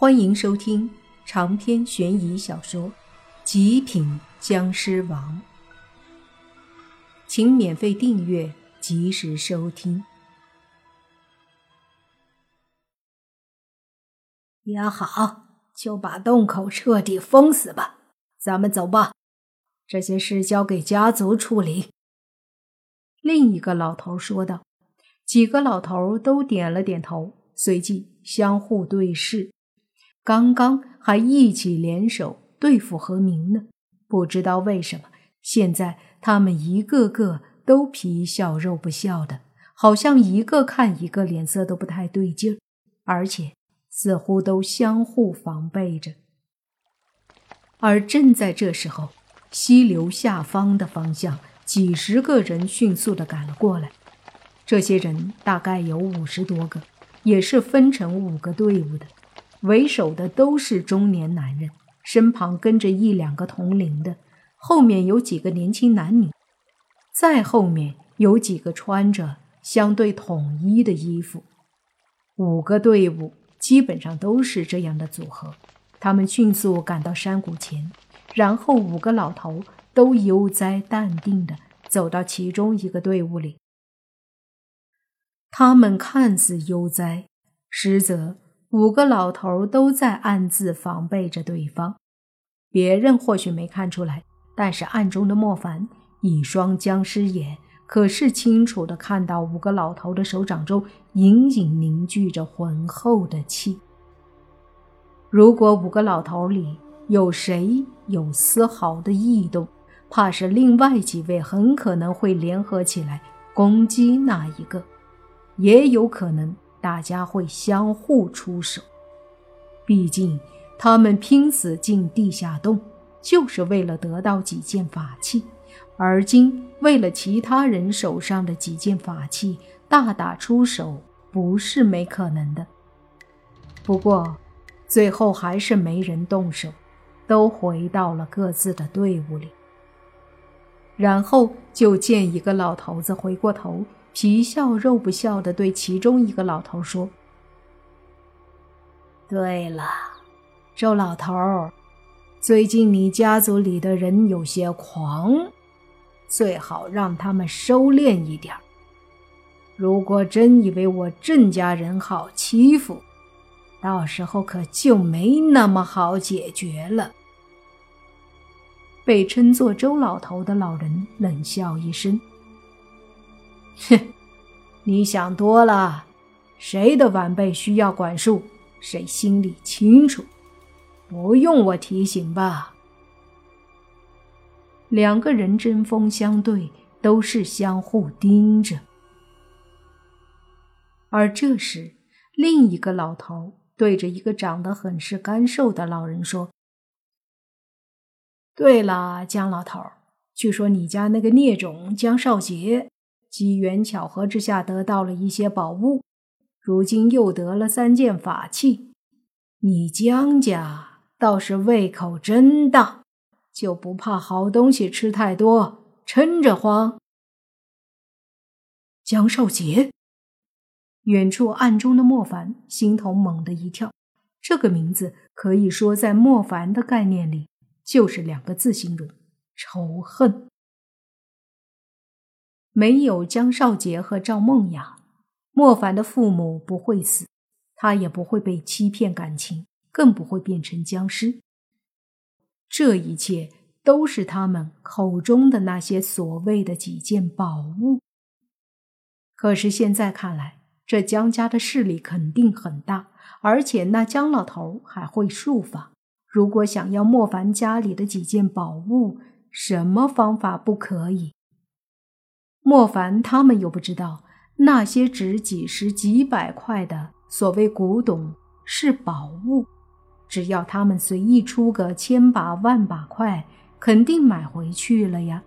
欢迎收听长篇悬疑小说《极品僵尸王》，请免费订阅，及时收听。也好，就把洞口彻底封死吧。咱们走吧，这些事交给家族处理。”另一个老头说道。几个老头都点了点头，随即相互对视。刚刚还一起联手对付何明呢，不知道为什么，现在他们一个个都皮笑肉不笑的，好像一个看一个脸色都不太对劲儿，而且似乎都相互防备着。而正在这时候，溪流下方的方向，几十个人迅速的赶了过来，这些人大概有五十多个，也是分成五个队伍的。为首的都是中年男人，身旁跟着一两个同龄的，后面有几个年轻男女，再后面有几个穿着相对统一的衣服。五个队伍基本上都是这样的组合。他们迅速赶到山谷前，然后五个老头都悠哉淡定地走到其中一个队伍里。他们看似悠哉，实则……五个老头都在暗自防备着对方，别人或许没看出来，但是暗中的莫凡一双僵尸眼可是清楚的看到五个老头的手掌中隐隐凝聚着浑厚的气。如果五个老头里有谁有丝毫的异动，怕是另外几位很可能会联合起来攻击那一个，也有可能。大家会相互出手，毕竟他们拼死进地下洞，就是为了得到几件法器，而今为了其他人手上的几件法器大打出手，不是没可能的。不过，最后还是没人动手，都回到了各自的队伍里。然后就见一个老头子回过头。皮笑肉不笑的对其中一个老头说：“对了，周老头，最近你家族里的人有些狂，最好让他们收敛一点。如果真以为我郑家人好欺负，到时候可就没那么好解决了。”被称作周老头的老人冷笑一声。哼，你想多了。谁的晚辈需要管束，谁心里清楚，不用我提醒吧？两个人针锋相对，都是相互盯着。而这时，另一个老头对着一个长得很是干瘦的老人说：“对了，江老头，据说你家那个孽种江少杰……”机缘巧合之下得到了一些宝物，如今又得了三件法器。你江家倒是胃口真大，就不怕好东西吃太多，撑着慌。江少杰，远处暗中的莫凡心头猛地一跳，这个名字可以说在莫凡的概念里就是两个字形容：仇恨。没有江少杰和赵梦雅，莫凡的父母不会死，他也不会被欺骗感情，更不会变成僵尸。这一切都是他们口中的那些所谓的几件宝物。可是现在看来，这江家的势力肯定很大，而且那江老头还会术法。如果想要莫凡家里的几件宝物，什么方法不可以？莫凡他们又不知道，那些值几十几百块的所谓古董是宝物，只要他们随意出个千把万把块，肯定买回去了呀。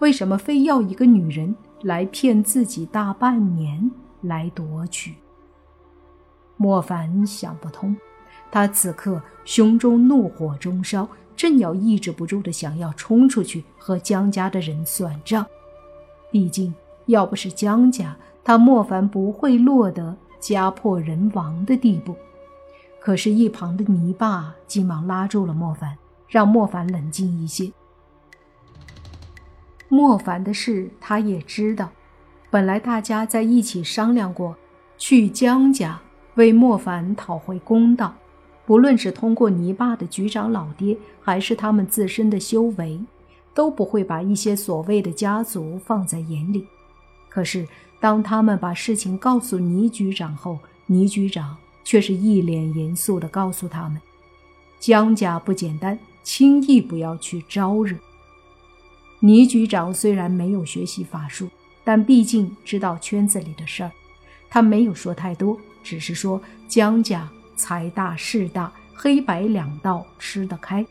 为什么非要一个女人来骗自己大半年来夺取？莫凡想不通，他此刻胸中怒火中烧，正要抑制不住的想要冲出去和江家的人算账。毕竟，要不是江家，他莫凡不会落得家破人亡的地步。可是，一旁的泥巴急忙拉住了莫凡，让莫凡冷静一些。莫凡的事他也知道，本来大家在一起商量过，去江家为莫凡讨回公道。不论是通过泥巴的局长老爹，还是他们自身的修为，都不会把一些所谓的家族放在眼里。可是，当他们把事情告诉倪局长后，倪局长却是一脸严肃地告诉他们：“江家不简单，轻易不要去招惹。”倪局长虽然没有学习法术，但毕竟知道圈子里的事儿，他没有说太多，只是说江家。财大势大，黑白两道吃得开。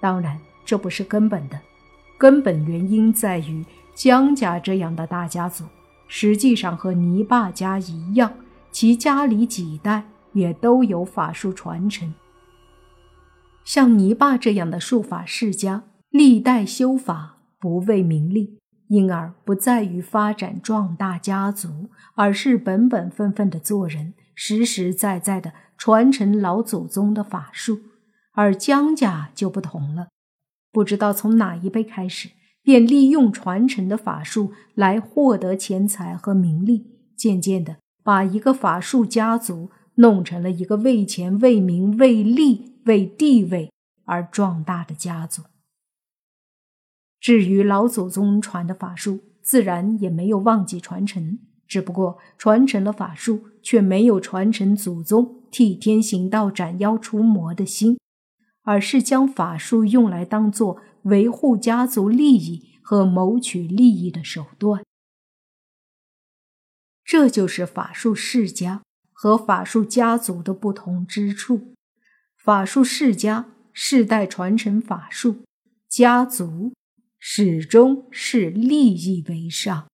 当然，这不是根本的，根本原因在于江家这样的大家族，实际上和泥巴家一样，其家里几代也都有法术传承。像泥巴这样的术法世家，历代修法不为名利，因而不在于发展壮大家族，而是本本分分的做人，实实在在的。传承老祖宗的法术，而江家就不同了。不知道从哪一辈开始，便利用传承的法术来获得钱财和名利，渐渐的把一个法术家族弄成了一个为钱、为名、为利、为地位而壮大的家族。至于老祖宗传的法术，自然也没有忘记传承。只不过传承了法术，却没有传承祖宗替天行道、斩妖除魔的心，而是将法术用来当做维护家族利益和谋取利益的手段。这就是法术世家和法术家族的不同之处。法术世家世代传承法术，家族始终是利益为上。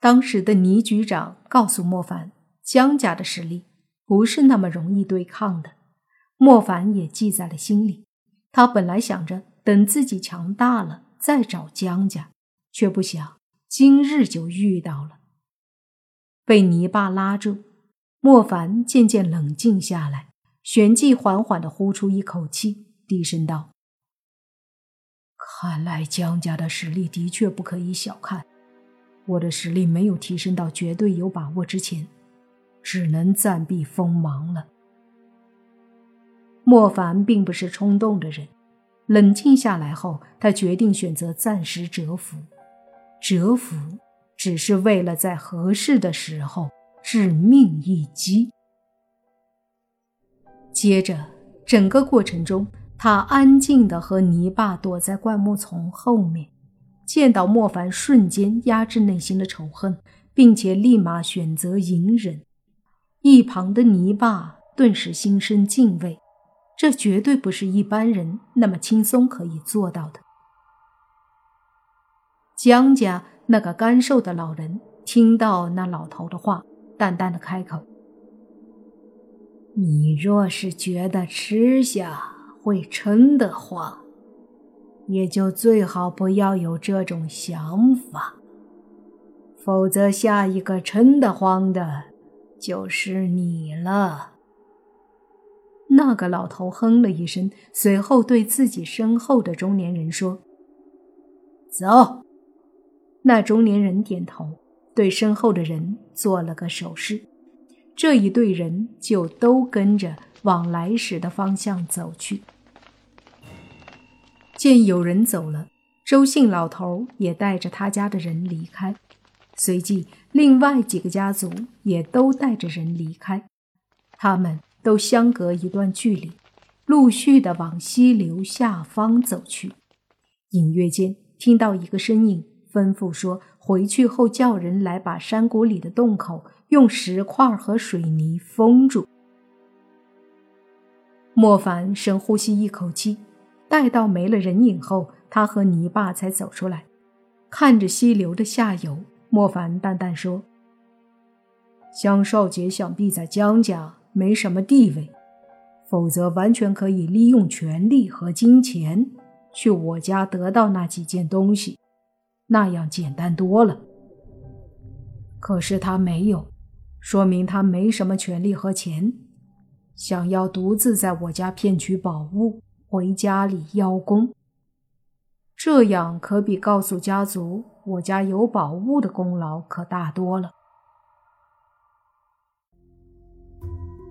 当时的倪局长告诉莫凡，江家的实力不是那么容易对抗的。莫凡也记在了心里。他本来想着等自己强大了再找江家，却不想今日就遇到了。被泥巴拉住，莫凡渐渐冷静下来，旋即缓缓地呼出一口气，低声道：“看来江家的实力的确不可以小看。”我的实力没有提升到绝对有把握之前，只能暂避锋芒了。莫凡并不是冲动的人，冷静下来后，他决定选择暂时蛰伏。蛰伏只是为了在合适的时候致命一击。接着，整个过程中，他安静的和泥巴躲在灌木丛后面。见到莫凡，瞬间压制内心的仇恨，并且立马选择隐忍。一旁的泥巴顿时心生敬畏，这绝对不是一般人那么轻松可以做到的。江家那个干瘦的老人听到那老头的话，淡淡的开口：“你若是觉得吃下会撑的话。”也就最好不要有这种想法，否则下一个撑得慌的就是你了。那个老头哼了一声，随后对自己身后的中年人说：“走。”那中年人点头，对身后的人做了个手势，这一队人就都跟着往来时的方向走去。见有人走了，周姓老头也带着他家的人离开，随即另外几个家族也都带着人离开，他们都相隔一段距离，陆续的往溪流下方走去。隐约间听到一个声音吩咐说：“回去后叫人来把山谷里的洞口用石块和水泥封住。”莫凡深呼吸一口气。待到没了人影后，他和泥巴才走出来，看着溪流的下游，莫凡淡淡说：“江少杰想必在江家没什么地位，否则完全可以利用权力和金钱去我家得到那几件东西，那样简单多了。可是他没有，说明他没什么权利和钱，想要独自在我家骗取宝物，回家里邀功。这样可比告诉家族我家有宝物的功劳可大多了。